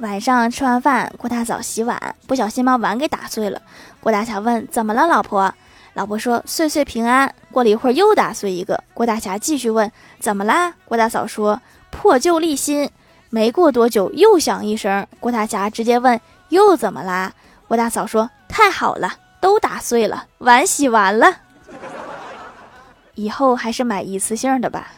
晚上吃完饭，郭大嫂洗碗，不小心把碗给打碎了。郭大侠问：“怎么了，老婆？”老婆说：“岁岁平安。”过了一会儿，又打碎一个。郭大侠继续问：“怎么啦？”郭大嫂说：“破旧立新。”没过多久，又响一声。郭大侠直接问：“又怎么啦？”郭大嫂说：“太好了，都打碎了，碗洗完了。以后还是买一次性的吧。”